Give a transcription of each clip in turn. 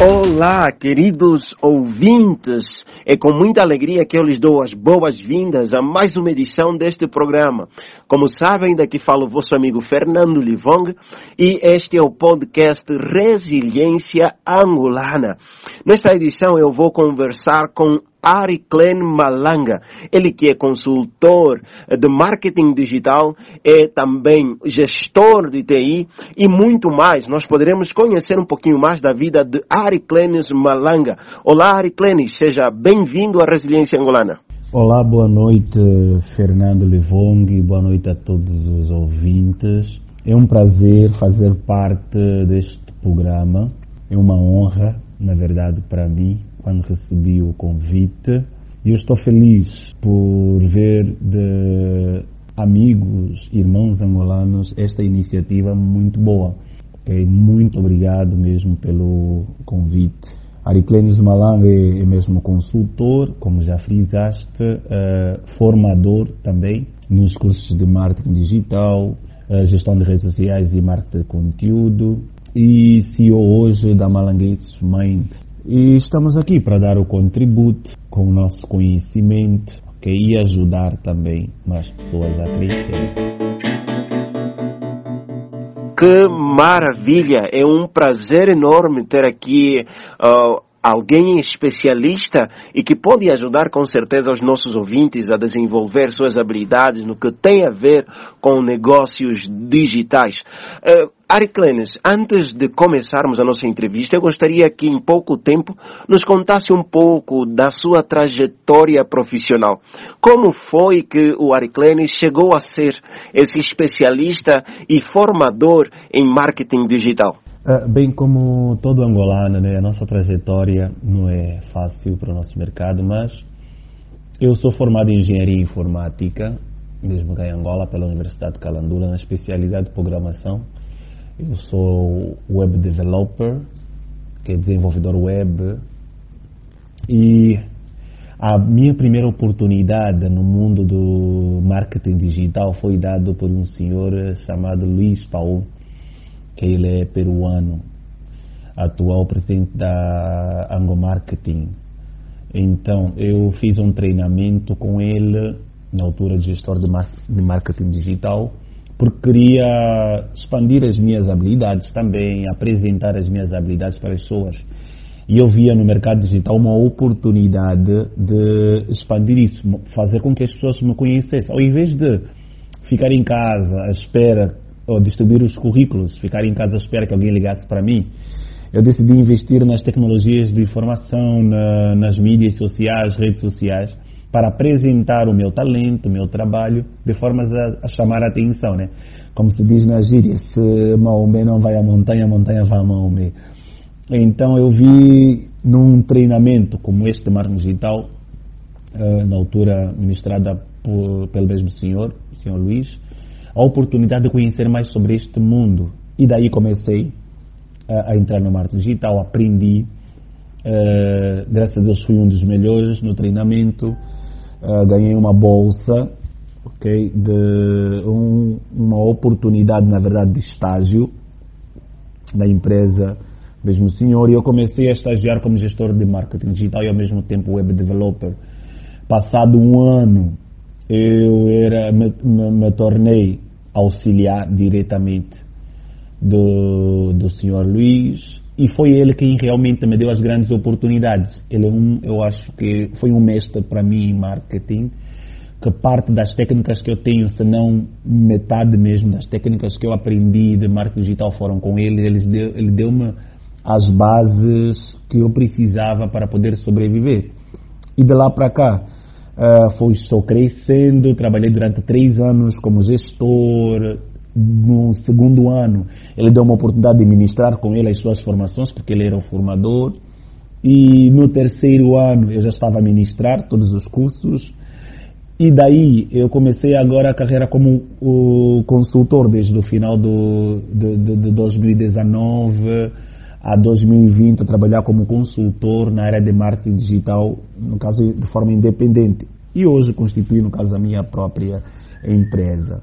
Olá, queridos ouvintes. É com muita alegria que eu lhes dou as boas-vindas a mais uma edição deste programa. Como sabem, daqui fala o vosso amigo Fernando Livong e este é o podcast Resiliência Angolana. Nesta edição eu vou conversar com Ari Klen Malanga. Ele que é consultor de marketing digital, é também gestor de TI e muito mais. Nós poderemos conhecer um pouquinho mais da vida de Ari Klenes Malanga. Olá, Ari Klenes, seja bem-vindo à Resiliência Angolana. Olá, boa noite, Fernando Levong, boa noite a todos os ouvintes. É um prazer fazer parte deste programa. É uma honra, na verdade, para mim, quando recebi o convite. E eu estou feliz por ver de amigos, irmãos angolanos, esta iniciativa muito boa. Okay? Muito obrigado mesmo pelo convite. Ariclenes Malanga é, é mesmo consultor, como já frisaste, uh, formador também nos cursos de marketing digital, uh, gestão de redes sociais e marketing de conteúdo e CEO hoje da Malanguetes Mind. E estamos aqui para dar o contributo com o nosso conhecimento okay, e ajudar também mais pessoas a crescer. Que maravilha! É um prazer enorme ter aqui uh, alguém especialista e que pode ajudar com certeza os nossos ouvintes a desenvolver suas habilidades no que tem a ver com negócios digitais. Uh, Ariclenes, antes de começarmos a nossa entrevista, eu gostaria que em pouco tempo nos contasse um pouco da sua trajetória profissional. Como foi que o Ariclenes chegou a ser esse especialista e formador em marketing digital? Uh, bem, como todo angolano, né, a nossa trajetória não é fácil para o nosso mercado, mas eu sou formado em engenharia informática, mesmo cá em Angola, pela Universidade de Calandula, na especialidade de programação. Eu sou web developer, que é desenvolvedor web, e a minha primeira oportunidade no mundo do marketing digital foi dado por um senhor chamado Luiz Paulo, ele é peruano, atual presidente da Ango Marketing. Então, eu fiz um treinamento com ele, na altura de gestor de marketing digital, porque queria expandir as minhas habilidades também, apresentar as minhas habilidades para as pessoas. E eu via no mercado digital uma oportunidade de expandir isso, fazer com que as pessoas me conhecessem. Ao invés de ficar em casa à espera, ou distribuir os currículos, ficar em casa à espera que alguém ligasse para mim, eu decidi investir nas tecnologias de informação, na, nas mídias sociais, redes sociais, para apresentar o meu talento, o meu trabalho, de forma a, a chamar a atenção, né? Como se diz na gíria, se Maomé não vai à montanha, a montanha vai a Maomé. Então eu vi num treinamento como este de marketing digital, uh, na altura ministrada por, pelo mesmo senhor, o senhor Luiz, a oportunidade de conhecer mais sobre este mundo. E daí comecei a, a entrar no marketing digital, aprendi, uh, graças a Deus fui um dos melhores no treinamento, uh, ganhei uma bolsa, ok, de um, uma oportunidade, na verdade, de estágio na empresa mesmo senhor e eu comecei a estagiar como gestor de marketing digital e ao mesmo tempo web developer. Passado um ano, eu era, me, me, me tornei auxiliar diretamente do, do senhor Luiz e foi ele quem realmente me deu as grandes oportunidades. Ele é um, eu acho que foi um mestre para mim em marketing, que parte das técnicas que eu tenho, se não metade mesmo das técnicas que eu aprendi de marketing digital foram com ele. Ele deu, ele deu-me as bases que eu precisava para poder sobreviver. E de lá para cá, uh, foi só crescendo. Trabalhei durante três anos como gestor, no segundo ano, ele deu uma oportunidade de ministrar com ele as suas formações, porque ele era o formador. E no terceiro ano eu já estava a ministrar todos os cursos. E daí eu comecei agora a carreira como o consultor desde o final do, de 2019 a 2020 a trabalhar como consultor na área de marketing digital, no caso de forma independente. E hoje constitui, no caso, a minha própria empresa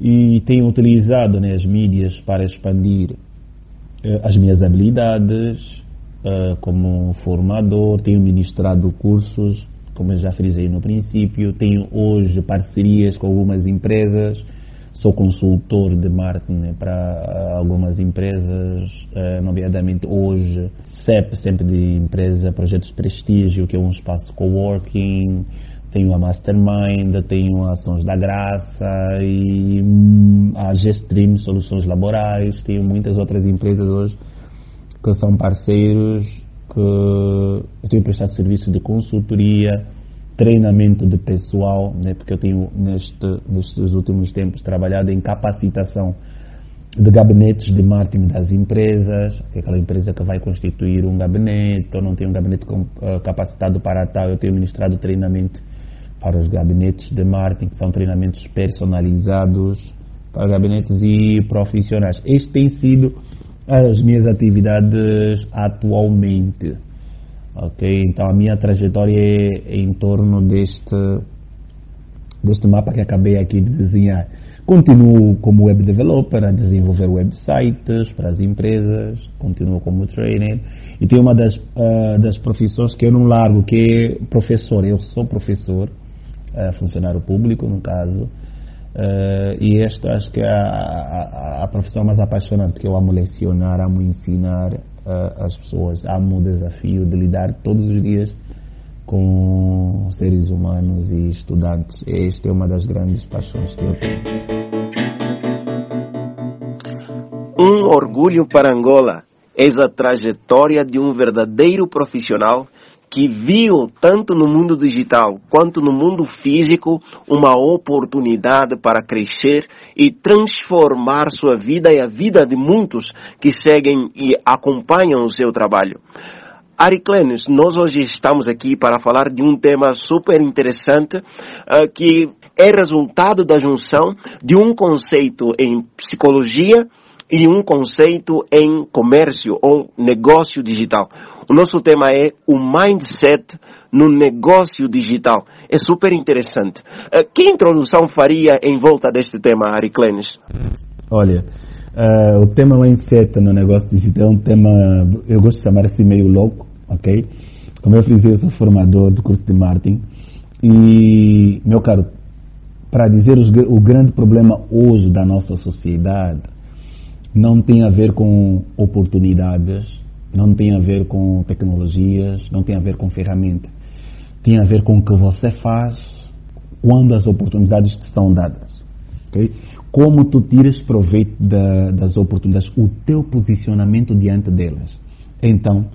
e tenho utilizado né, as mídias para expandir uh, as minhas habilidades, uh, como formador, tenho ministrado cursos, como eu já frisei no princípio, tenho hoje parcerias com algumas empresas, sou consultor de marketing para algumas empresas, uh, nomeadamente hoje, CEP, sempre de empresa, projetos prestígio, que é um espaço coworking, tenho a Mastermind, tenho Ações da Graça e hum, a Gestream Soluções Laborais, tenho muitas outras empresas hoje que são parceiros, que eu tenho prestado serviço de consultoria, treinamento de pessoal, né, porque eu tenho neste, nestes últimos tempos trabalhado em capacitação de gabinetes de marketing das empresas, que é aquela empresa que vai constituir um gabinete ou não tem um gabinete eh, capacitado para tal, eu tenho ministrado treinamento para os gabinetes de marketing, que são treinamentos personalizados para gabinetes e profissionais. Este tem sido as minhas atividades atualmente. Ok? Então a minha trajetória é em torno deste, deste mapa que acabei aqui de desenhar. Continuo como web developer a desenvolver websites para as empresas, continuo como trainer e tenho uma das, uh, das profissões que eu não largo, que é professor. Eu sou professor uh, funcionário público, no caso. Uh, e esta acho que é a, a, a, profissão mais apaixonante, porque eu amo lecionar, amo ensinar as pessoas, amo o desafio de lidar todos os dias com seres humanos e estudantes. Esta é uma das grandes paixões que eu tenho. Um orgulho para Angola. Eis a trajetória de um verdadeiro profissional que viu tanto no mundo digital quanto no mundo físico uma oportunidade para crescer e transformar sua vida e a vida de muitos que seguem e acompanham o seu trabalho. Ariclenes, nós hoje estamos aqui para falar de um tema super interessante uh, que é resultado da junção de um conceito em psicologia e um conceito em comércio ou negócio digital. O nosso tema é o mindset no negócio digital. É super interessante. Eh, que introdução faria em volta deste tema, Ari Clenis? Olha, uh, o tema mindset no negócio digital é um tema, eu gosto de chamar assim meio louco, ok? Como eu fiz, eu sou formador do curso de marketing e, meu caro, para dizer os, o grande problema hoje da nossa sociedade não tem a ver com oportunidades, não tem a ver com tecnologias, não tem a ver com ferramenta. Tem a ver com o que você faz quando as oportunidades te são dadas. Okay? Como tu tiras proveito da, das oportunidades, o teu posicionamento diante delas. Então,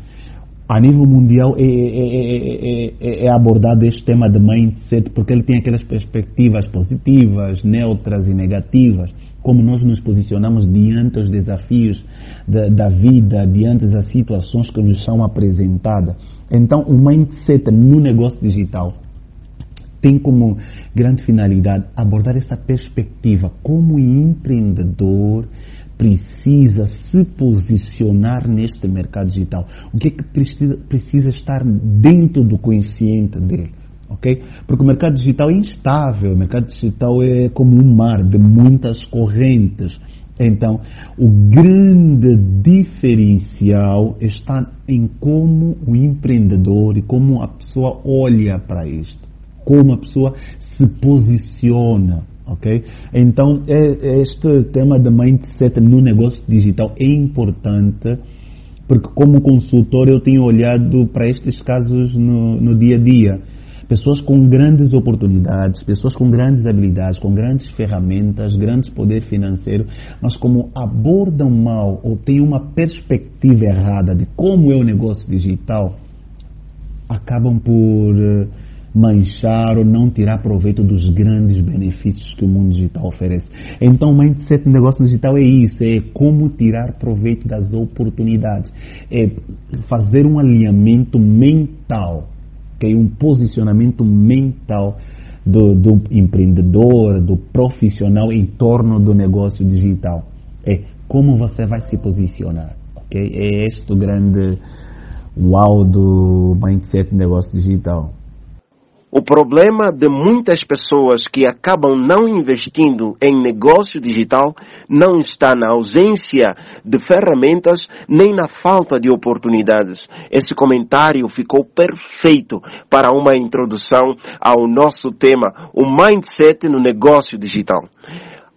a nível mundial é, é, é, é, abordado este tema de mindset porque ele tem aquelas perspectivas positivas, neutras e negativas como nós nos posicionamos diante dos desafios da, da, vida, diante das situações que nos são apresentadas. Então, o mindset no negócio digital tem como grande finalidade abordar essa perspectiva como empreendedor precisa se posicionar neste mercado digital. O que é que precisa, precisa estar dentro do consciente dele? Ok? Porque o mercado digital é instável, o mercado digital é como um mar de muitas correntes. Então, o grande diferencial está em como o empreendedor e como a pessoa olha para isto, como a pessoa se posiciona, ok? Então, é, este tema de mindset no negócio digital é importante porque como consultor eu tenho olhado para estes casos no, no dia a dia pessoas com grandes oportunidades, pessoas com grandes habilidades, com grandes ferramentas, grandes poder financeiro, mas como abordam mal ou têm uma perspectiva errada de como é o negócio digital, acabam por eh, manchar ou não tirar proveito dos grandes benefícios que o mundo digital oferece. Então, o mindset do negócio digital é isso, é como tirar proveito das oportunidades, é fazer um alinhamento mental okay? um posicionamento mental do, do, empreendedor, do profissional em torno do negócio digital. É como você vai se posicionar. Okay? É este o grande uau do mindset negócio digital. O problema de muitas pessoas que acabam não investindo em negócio digital não está na ausência de ferramentas nem na falta de oportunidades. Esse comentário ficou perfeito para uma introdução ao nosso tema, o mindset no negócio digital.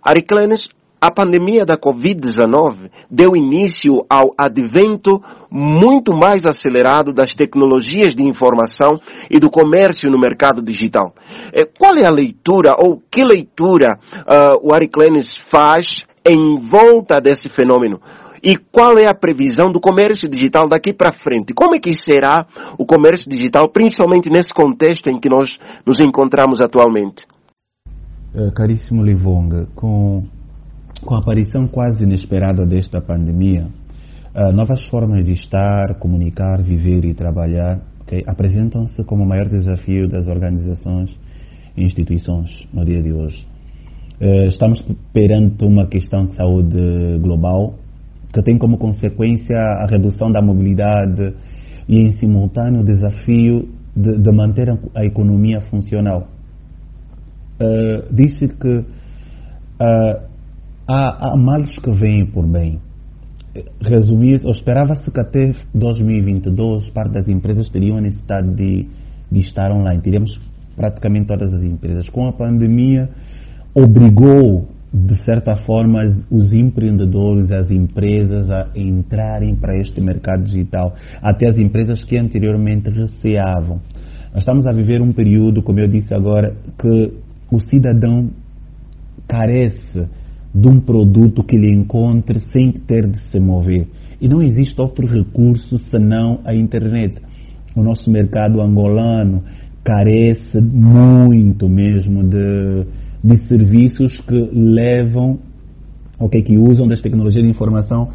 Ariclenes a pandemia da Covid-19 deu início ao advento muito mais acelerado das tecnologias de informação e do comércio no mercado digital. É, qual é a leitura ou que leitura uh, o Ariclenes faz em volta desse fenômeno? E qual é a previsão do comércio digital daqui para frente? Como é que será o comércio digital, principalmente nesse contexto em que nós nos encontramos atualmente? Uh, caríssimo Livonga, com com a aparição quase inesperada desta pandemia, uh, novas formas de estar, comunicar, viver e trabalhar okay, apresentam-se como o maior desafio das organizações e instituições no dia de hoje. Uh, estamos perante uma questão de saúde global que tem como consequência a redução da mobilidade e, em simultâneo, o desafio de, de manter a, economia funcional. Uh, Diz-se que uh, há, há males que vêm por bem. Resumir, esperava-se que até 2022 parte das empresas teriam a necessidade de, de estar online. Teríamos praticamente todas as empresas. Com a pandemia, obrigou, de certa forma, os empreendedores, as empresas a entrarem para este mercado digital. Até as empresas que anteriormente receavam. Nós estamos a viver um período, como eu disse agora, que o cidadão carece de um produto que lhe encontre sem ter de se mover. E não existe outro recurso senão a internet. O nosso mercado angolano carece muito mesmo de, de serviços que levam, okay, que usam das tecnologias de informação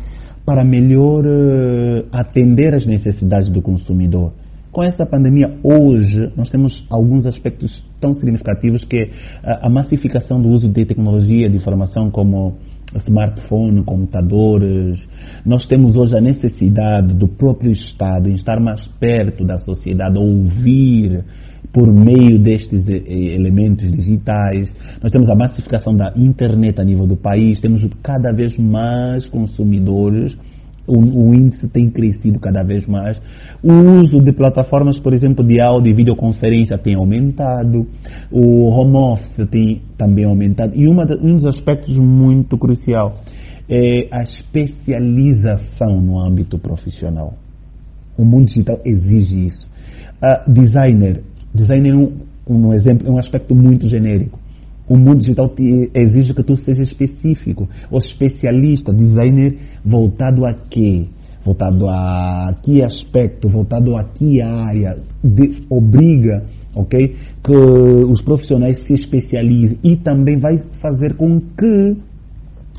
para melhor uh, atender às necessidades do consumidor. Com essa pandemia, hoje, nós temos alguns aspectos tão significativos que a, a massificação do uso de tecnologia de informação como smartphone, computadores. Nós temos hoje a necessidade do próprio Estado em estar mais perto da sociedade, ouvir por meio destes elementos digitais. Nós temos a massificação da internet a nível do país, temos cada vez mais consumidores o, o, índice tem crescido cada vez mais. O uso de plataformas, por exemplo, de áudio e videoconferência tem aumentado. O home office tem também aumentado. E uma, um dos aspectos muito crucial é a especialização no âmbito profissional. O mundo digital exige isso. Uh, designer, designer é um, um exemplo, é um aspecto muito genérico. O mundo digital exige que tu seja específico, ou especialista, designer voltado a quê? Voltado a que aspecto, voltado a que área, de, obriga ok? Que os profissionais se especializem e também vai fazer com que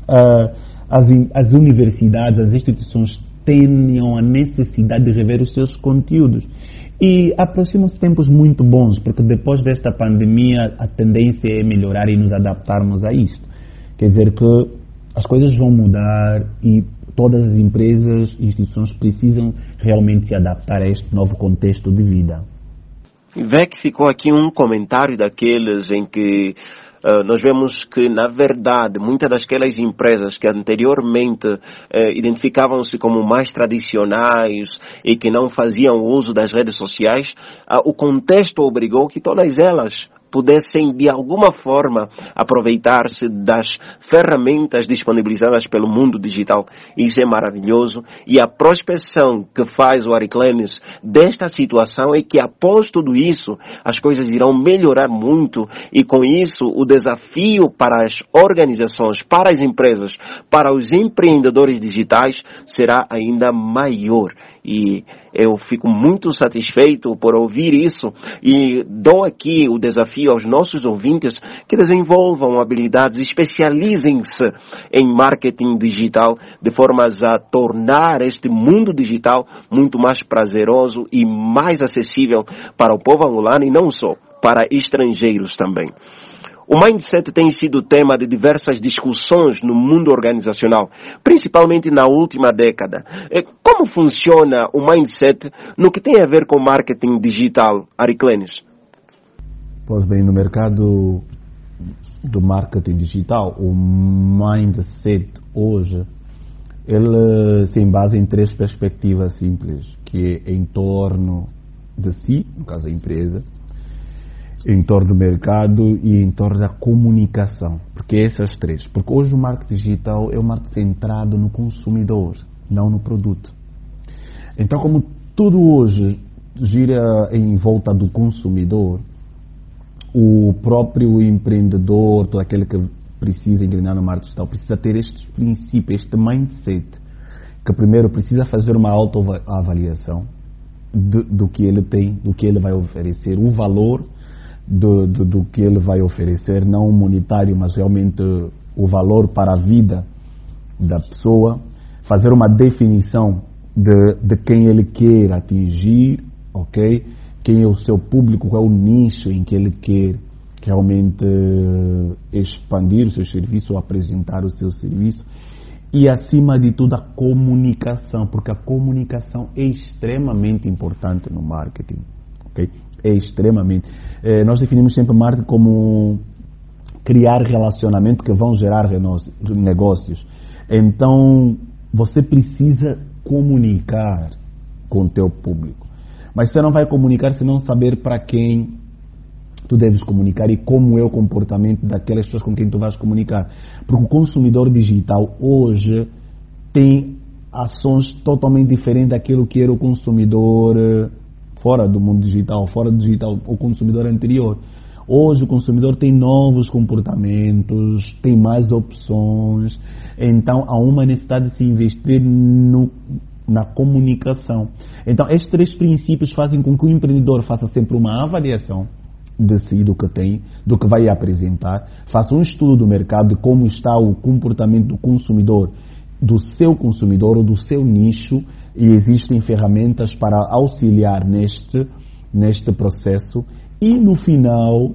uh, as, as universidades, as instituições tenham a necessidade de rever os seus conteúdos. E aproximam-se tempos muito bons, porque depois desta pandemia a tendência é melhorar e nos adaptarmos a isto. Quer dizer que as coisas vão mudar e todas as empresas e instituições precisam realmente se adaptar a este novo contexto de vida. Que ficou aqui um comentário daqueles em que Uh, nós vemos que, na verdade, muitas daquelas empresas que anteriormente uh, identificavam-se como mais tradicionais e que não faziam uso das redes sociais, uh, o contexto obrigou que todas elas pudessem de alguma forma aproveitar-se das ferramentas disponibilizadas pelo mundo digital. Isso é maravilhoso. E a prospecção que faz o Ariclenes desta situação é que após tudo isso as coisas irão melhorar muito. E com isso o desafio para as organizações, para as empresas, para os empreendedores digitais será ainda maior. E eu fico muito satisfeito por ouvir isso e dou aqui o desafio aos nossos ouvintes que desenvolvam habilidades, especializem-se em marketing digital de formas a tornar este mundo digital muito mais prazeroso e mais acessível para o povo angolano e não só, para estrangeiros também. O mindset tem sido tema de diversas discussões no mundo organizacional, principalmente na última década. Como funciona o mindset no que tem a ver com marketing digital, Ariclenes? Pois bem, no mercado do marketing digital, o mindset hoje, ele se basa em três perspectivas simples, que é em torno de si, no caso a empresa, em torno do mercado e em torno da comunicação. Porque essas três. Porque hoje o marketing digital é um marketing centrado no consumidor, não no produto. Então, como tudo hoje gira em volta do consumidor, o próprio empreendedor, todo aquele que precisa engrenar no marketing digital, precisa ter estes princípios, este mindset, que primeiro precisa fazer uma autoavaliação do, do que ele tem, do que ele vai oferecer, o valor do, do, do, que ele vai oferecer, não monetário, mas realmente o valor para a vida da pessoa, fazer uma definição de, de quem ele quer atingir, ok? Quem é o seu público, qual é o nicho em que ele quer realmente expandir o seu serviço ou apresentar o seu serviço e acima de tudo a comunicação, porque a comunicação é extremamente importante no marketing, ok? É extremamente. Eh, nós definimos sempre marketing como criar relacionamentos que vão gerar negócios. Então, você precisa comunicar com o teu público. Mas você não vai comunicar se não saber para quem tu deves comunicar e como é o comportamento daquelas pessoas com quem tu vais comunicar. Porque o consumidor digital hoje tem ações totalmente diferentes daquilo que era o consumidor eh, fora do mundo digital, fora do digital, o consumidor anterior. Hoje o consumidor tem novos comportamentos, tem mais opções, então há uma necessidade de se investir no, na comunicação. Então estes três princípios fazem com que o empreendedor faça sempre uma avaliação de si, do que tem, do que vai apresentar, faça um estudo do mercado de como está o comportamento do consumidor, do seu consumidor ou do seu nicho e existem ferramentas para auxiliar neste, neste processo e no final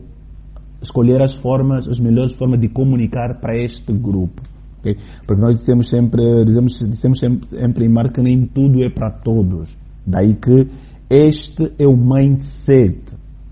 escolher as formas, as melhores formas de comunicar para este grupo. Okay? Porque nós dissemos sempre, dizemos, dissemos sempre, sempre em marketing tudo é para todos. Daí que este é o mindset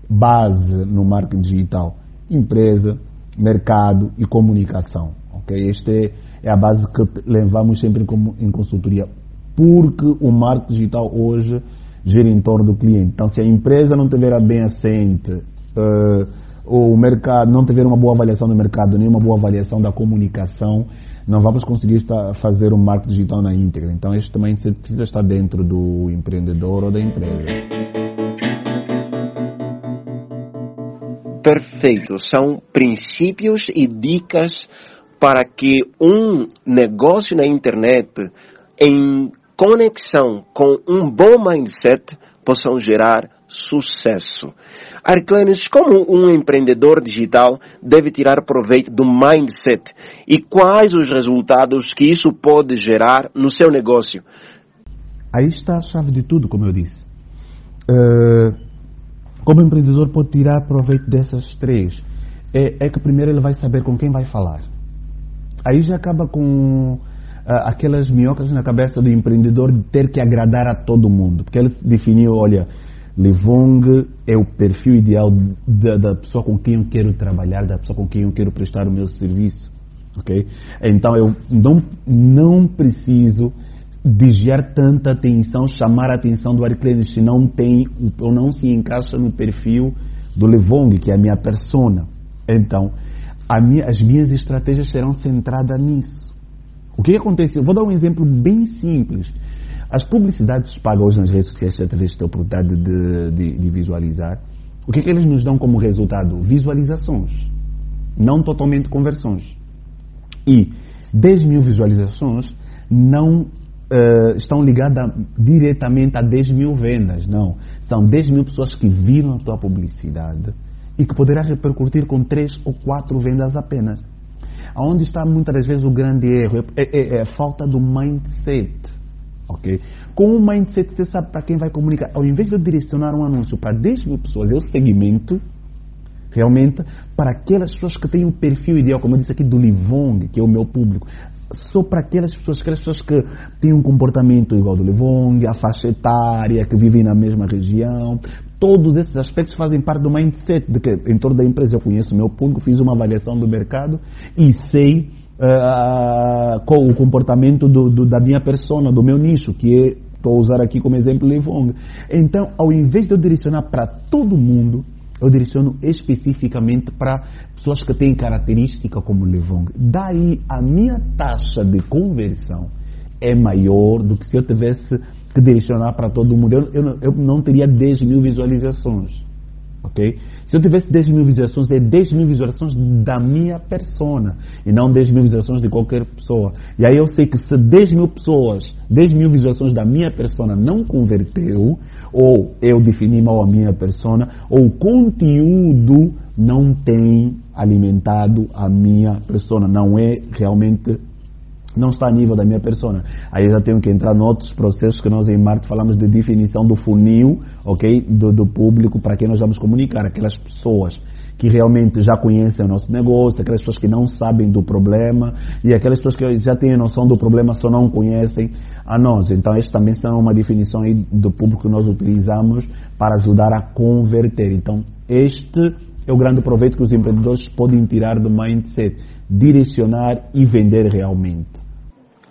base no marketing digital. Empresa, mercado e comunicação. Okay? Esta é, é a base que levamos sempre em, consultoria porque o marketing digital hoje gira em torno do cliente. Então, se a empresa não tiver bem assente, uh, o mercado não tiver uma boa avaliação do mercado, nem uma boa avaliação da comunicação, não vamos conseguir estar, fazer o marketing digital na íntegra. Então, este também precisa estar dentro do empreendedor ou da empresa. Perfeito. São princípios e dicas para que um negócio na internet em conexão com um bom mindset possam gerar sucesso. Arclanes, como um empreendedor digital deve tirar proveito do mindset e quais os resultados que isso pode gerar no seu negócio? Aí está a chave de tudo, como eu disse. Uh, como empreendedor pode tirar proveito dessas três? É, é que primeiro ele vai saber com quem vai falar. Aí já acaba com uh, aquelas minhocas na cabeça do empreendedor de ter que agradar a todo mundo. Porque ele definiu, olha, Livong é o perfil ideal da, da, pessoa com quem eu quero trabalhar, da pessoa com quem eu quero prestar o meu serviço. ok? Então eu não, não preciso desviar tanta atenção, chamar a atenção do Arclene se não tem ou não se encaixa no perfil do Levong, que é a minha persona. Então, minha, as minhas estratégias serão centradas nisso. O que acontece? Eu vou dar um exemplo bem simples. As publicidades pagas hoje nas redes sociais, através da oportunidade de, de, de visualizar, o que, é que eles nos dão como resultado? Visualizações, não totalmente conversões. E 10 mil visualizações não uh, estão ligadas diretamente a 10 mil vendas, não. São 10 mil pessoas que viram a tua publicidade e que poderá repercutir com 3 ou 4 vendas apenas. Onde está muitas das vezes o grande erro? É, é, é a falta do mindset. ok? Com o mindset, você sabe para quem vai comunicar. Ao invés de eu direcionar um anúncio para 10 mil pessoas, eu segmento realmente para aquelas pessoas que têm o perfil ideal, como eu disse aqui do Livong, que é o meu público. só para aquelas pessoas, aquelas pessoas que têm um comportamento igual do Levong, a faixa etária, que vivem na mesma região. Todos esses aspectos fazem parte do mindset de que em torno da empresa eu conheço o meu público, fiz uma avaliação do mercado e sei uh, qual o comportamento do, do, da minha persona, do meu nicho, que é, estou a usar aqui como exemplo Levong. Então, ao invés de eu direcionar para todo mundo, eu direciono especificamente para pessoas que têm característica como Levong. Daí a minha taxa de conversão é maior do que se eu tivesse que direcionar para todo mundo. Eu, eu, eu não teria 10 mil visualizações. Ok? Se eu tivesse 10 mil visualizações, é 10 mil visualizações da minha persona e não 10 mil visualizações de qualquer pessoa. E aí eu sei que se 10 mil pessoas, 10 mil visualizações da minha persona não converteu, ou eu defini mal a minha persona, ou o conteúdo não tem alimentado a minha persona, não é realmente não está a nível da minha persona. Aí eu já tenho que entrar em outros processos que nós em Marte falamos de definição do funil, ok, do, do público para quem nós vamos comunicar, aquelas pessoas que realmente já conhecem o nosso negócio, aquelas pessoas que não sabem do problema e aquelas pessoas que já têm noção do problema só não conhecem a nós. Então, esta também são uma definição do público que nós utilizamos para ajudar a converter. Então, este é o grande proveito que os empreendedores podem tirar do mindset, direcionar e vender realmente.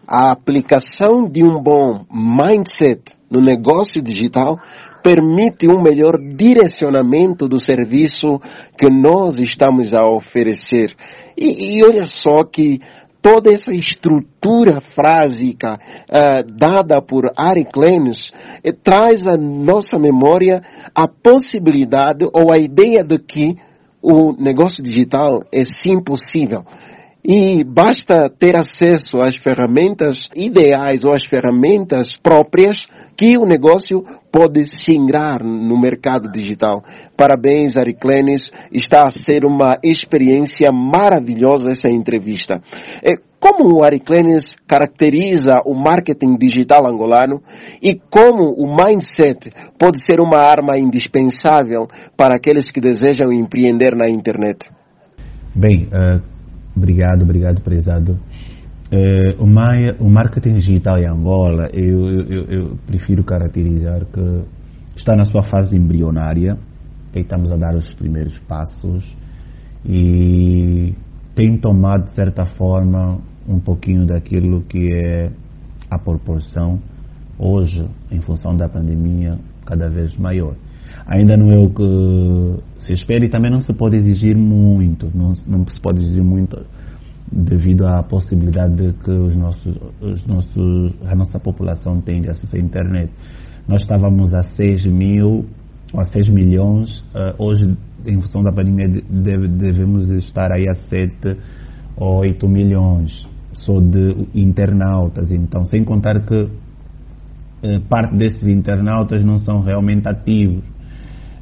A aplicação de um bom mindset no negócio digital permite um melhor direcionamento do serviço que nós estamos a oferecer. E, e olha só que toda essa estrutura frásica uh, dada por Ari Clemens eh, traz à nossa memória a possibilidade ou a ideia de que o negócio digital é sim possível. E basta ter acesso às ferramentas ideais ou às ferramentas próprias que o negócio pode se ingrar no mercado digital. Parabéns, Ariclenes. Está a ser uma experiência maravilhosa essa entrevista. É, como o Ariclenes caracteriza o marketing digital angolano e como o mindset pode ser uma arma indispensável para aqueles que desejam empreender na internet? Bem, uh Obrigado, obrigado, prezado. É, o, Maia, o marketing digital em Angola, eu, eu, eu, prefiro caracterizar que está na sua fase embrionária, que estamos a dar os primeiros passos e tem tomado, de certa forma, um pouquinho daquilo que é a proporção, hoje, em função da pandemia, cada vez maior. Ainda não é o que se espera e também não se pode exigir muito, não, não se pode exigir muito devido à possibilidade de que os nossos, os nossos, a nossa população tem de acesso à internet. Nós estávamos a 6 mil, a 6 milhões, uh, hoje, em função da pandemia, deve, devemos estar aí a 7 ou 8 milhões só de internautas. Então, sem contar que uh, parte desses internautas não são realmente ativos.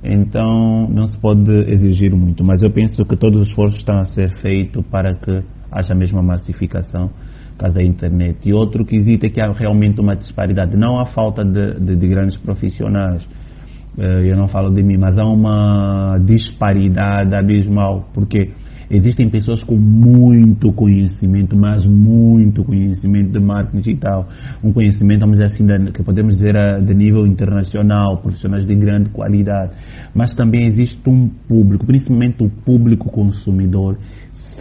Então, não se pode exigir muito, mas eu penso que todos os esforços estão a ser feitos para que haja a massificação caso da internet. E outro quesito é que há realmente uma disparidade, não há falta de, de, de grandes profissionais, eh, eu não falo de mim, mas há uma disparidade abismal, porque existem pessoas com muito conhecimento, mas muito conhecimento de marketing digital, um conhecimento, vamos dizer assim, que podemos dizer de nível internacional, profissionais de grande qualidade, mas também existe um público, principalmente o público consumidor,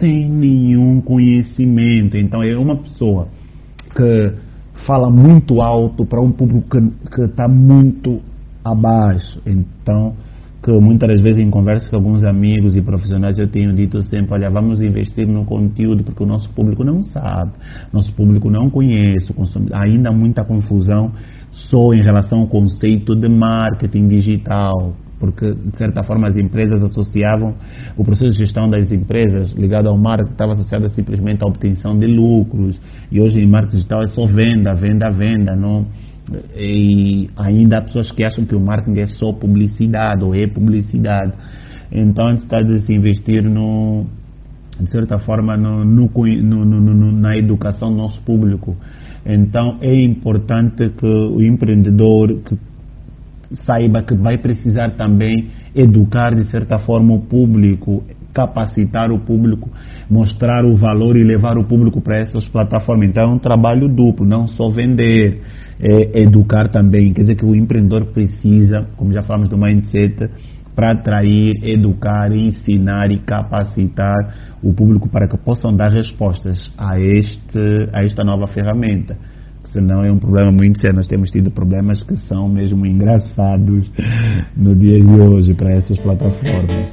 sem nenhum conhecimento. Então é uma pessoa que fala muito alto para um público que está muito abaixo. Então, que muitas vezes em conversa com alguns amigos e profissionais eu tenho dito sempre, olha, vamos investir no conteúdo porque o nosso público não sabe, nosso público não conhece, ainda há muita confusão só em relação ao conceito de marketing digital porque de certa forma as empresas associavam o processo de gestão das empresas ligado ao marketing estava associado simplesmente à obtenção de lucros. E hoje em marketing digital é só venda, venda, venda, não e ainda há pessoas que acham que o marketing é só publicidade ou é publicidade. Então está a se investir no, de certa forma no, no, no, na educação do nosso público. Então é importante que o empreendedor que saiba que vai precisar também educar de certa forma o público capacitar o público, mostrar o valor e levar o público para essas plataformas. Então é um trabalho duplo, não só vender, é educar também. Quer dizer que o empreendedor precisa, como já falamos do mindset, para atrair, educar, ensinar e capacitar o público para que possam dar respostas a, este, a esta nova ferramenta. Senão é um problema muito sério. Nós temos tido problemas que são mesmo engraçados no dia de hoje para essas plataformas.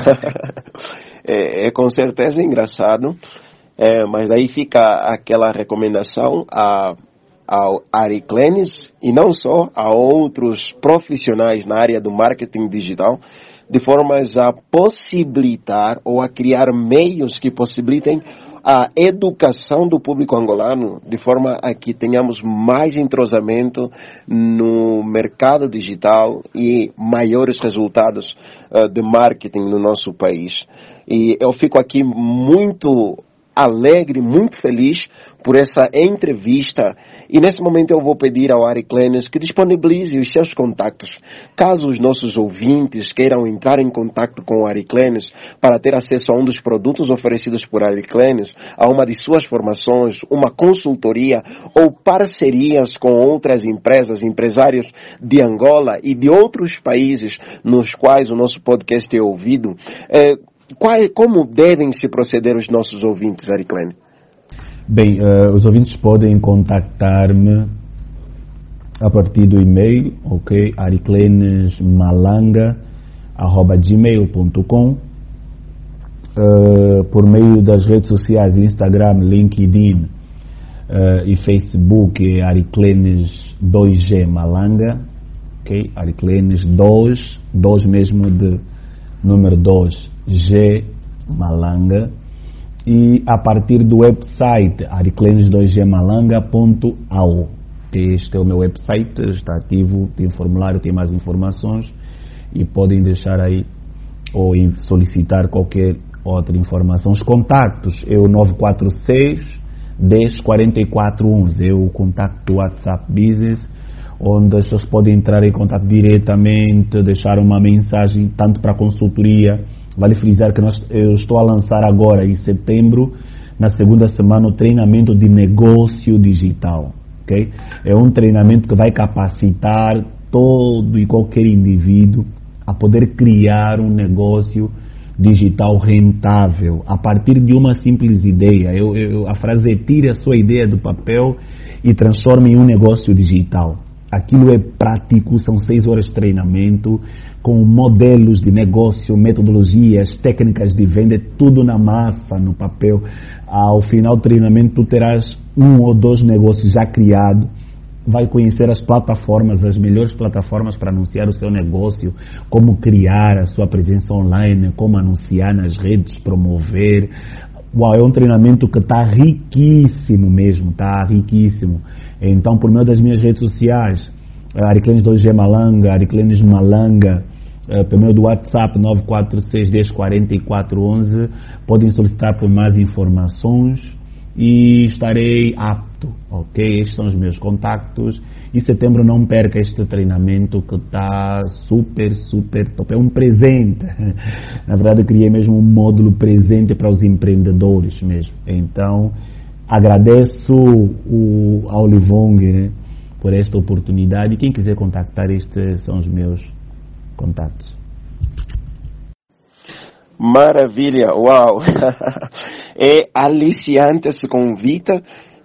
é, é, com certeza engraçado, é, mas aí fica aquela recomendação a ao Ari Klenis e não só a outros profissionais na área do marketing digital, de formas a possibilitar ou a criar meios que possibilitem a educação do público angolano, de forma a que tenhamos mais entrosamento no mercado digital e maiores resultados uh, de marketing no nosso país. E eu fico aqui muito alegre, muito feliz por essa entrevista. E nesse momento eu vou pedir ao Ari Klenes que disponibilize os seus contatos. Caso os nossos ouvintes queiram entrar em contato com o Ari Klenes para ter acesso a um dos produtos oferecidos por Ari Klenes, a uma de suas formações, uma consultoria ou parcerias com outras empresas, empresários de Angola e de outros países nos quais o nosso podcast é ouvido, eh, qual, como devem se proceder os nossos ouvintes, Ariclene? Bem, uh, os ouvintes podem contactar-me a partir do e-mail, ok? ariclenesmalanga.gmail.com uh, eh, por meio das redes sociais Instagram, LinkedIn uh, e Facebook é Ariclenes 2G Malanga, ok? Ariclenes 2, 2 mesmo de número 2 G Malanga e a partir do website ariclenes2gmalanga.au. Este é o meu website, está ativo, tem formulário, tem mais informações e podem deixar aí ou solicitar qualquer outra informação. Os contactos é o 946 10 44 11, é o contacto do WhatsApp Business, onde as pessoas podem entrar em contato diretamente, deixar uma mensagem tanto para consultoria Vale frisar que nós, eu estou a lançar agora, em setembro, na segunda semana, o treinamento de negócio digital. Okay? É um treinamento que vai capacitar todo e qualquer indivíduo a poder criar um negócio digital rentável a partir de uma simples ideia. Eu, eu, a frase é tire a sua ideia do papel e transforme em um negócio digital. Aquilo é prático, são seis horas de treinamento, com modelos de negócio, metodologias, técnicas de venda, tudo na massa, no papel. Ao final do treinamento, tu terás um ou dois negócios já criados. Vai conhecer as plataformas, as melhores plataformas para anunciar o seu negócio, como criar a sua presença online, como anunciar nas redes, promover. Uau, é um treinamento que está riquíssimo mesmo, está riquíssimo. Então, por meio das minhas redes sociais, Ariclenes 2G Malanga, Ariclenes Malanga, uh, por meio do WhatsApp 946104411, podem solicitar por mais informações e estarei apto, ok? Estes são os meus contactos. E setembro não perca este treinamento que está super, super top. É um presente. Na verdade, eu criei mesmo um módulo presente para os empreendedores mesmo. Então, Agradeço o, ao Livong né, por esta oportunidade. Quem quiser contactar, estes são os meus contatos. Maravilha, uau! é aliciante esse convite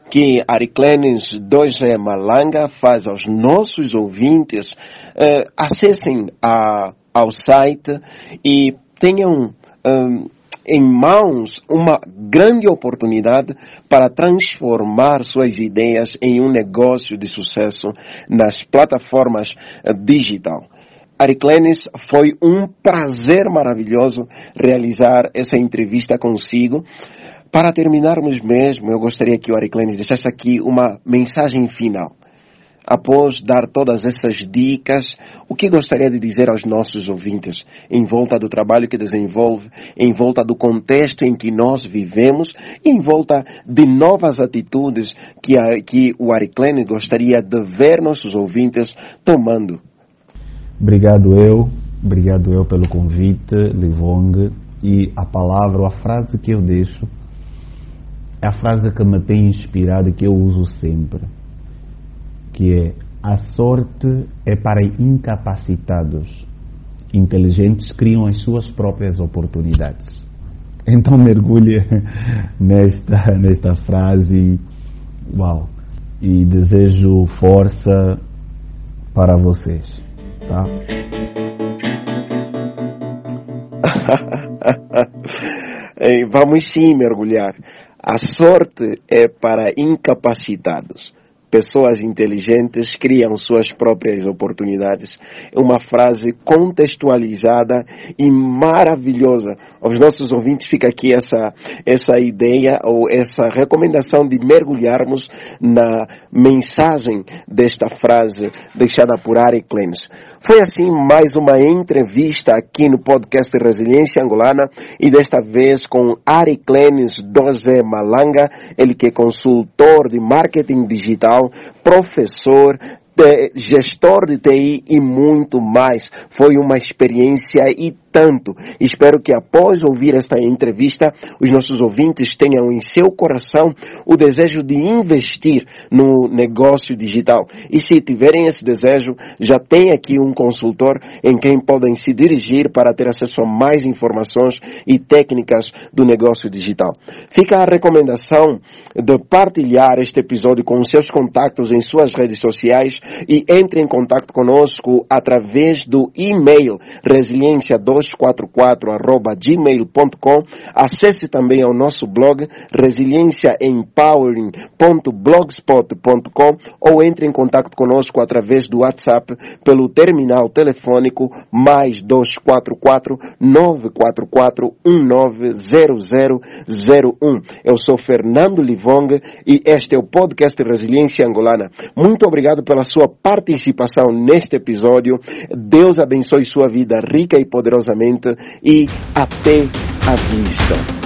que Ariclenes 2 Malanga faz aos nossos ouvintes. Eh, acessem a, ao site e tenham um, em mãos uma grande oportunidade para transformar suas ideias em um negócio de sucesso nas plataformas eh, digital. Ariclenes, foi um prazer maravilhoso realizar essa entrevista consigo. Para terminarmos mesmo, eu gostaria que o Ariclenes deixasse aqui uma mensagem final após dar todas essas dicas, o que gostaria de dizer aos nossos ouvintes em volta do trabalho que desenvolve, em volta do contexto em que nós vivemos, em volta de novas atitudes que, a, que o Ariclene gostaria de ver nossos ouvintes tomando? Obrigado eu, Obrigado eu pelo convite, Livong. E a palavra, a frase que eu deixo, a frase que me tem inspirado que eu uso sempre, que é a sorte é para incapacitados. Inteligentes criam as suas próprias oportunidades. Então mergulhe nesta, nesta frase. Uau! E desejo força para vocês, tá? Vamos sim mergulhar. A sorte é para incapacitados. Pessoas inteligentes criam suas próprias oportunidades. É uma frase contextualizada e maravilhosa. Aos nossos ouvintes fica aqui essa, essa ideia ou essa recomendação de mergulharmos na mensagem desta frase deixada por Ari Clens. Foi assim mais uma entrevista aqui no podcast Resiliência Angolana e desta vez com Ari Clenis Doze Malanga, ele que é consultor de marketing digital, professor, gestor de TI e muito mais. Foi uma experiência e tanto. Espero que após ouvir esta entrevista, os nossos ouvintes tenham em seu coração o desejo de investir no negócio digital. E se tiverem esse desejo, já tem aqui um consultor em quem podem se dirigir para ter acesso a mais informações e técnicas do negócio digital. Fica a recomendação de partilhar este episódio com seus contatos em suas redes sociais e entre em contato conosco através do e-mail resiliência244@gmail.com. Acesse também ao nosso blog resiliênciaempowering.blogspot.com ou entre em contato conosco através do WhatsApp pelo terminal telefônico mais 244 944 190001. Eu sou Fernando Livong e este é o podcast Resiliência Angolana. Muito obrigado pela sua participação neste episódio. Deus abençoe sua vida rica e poderosamente e até a vista.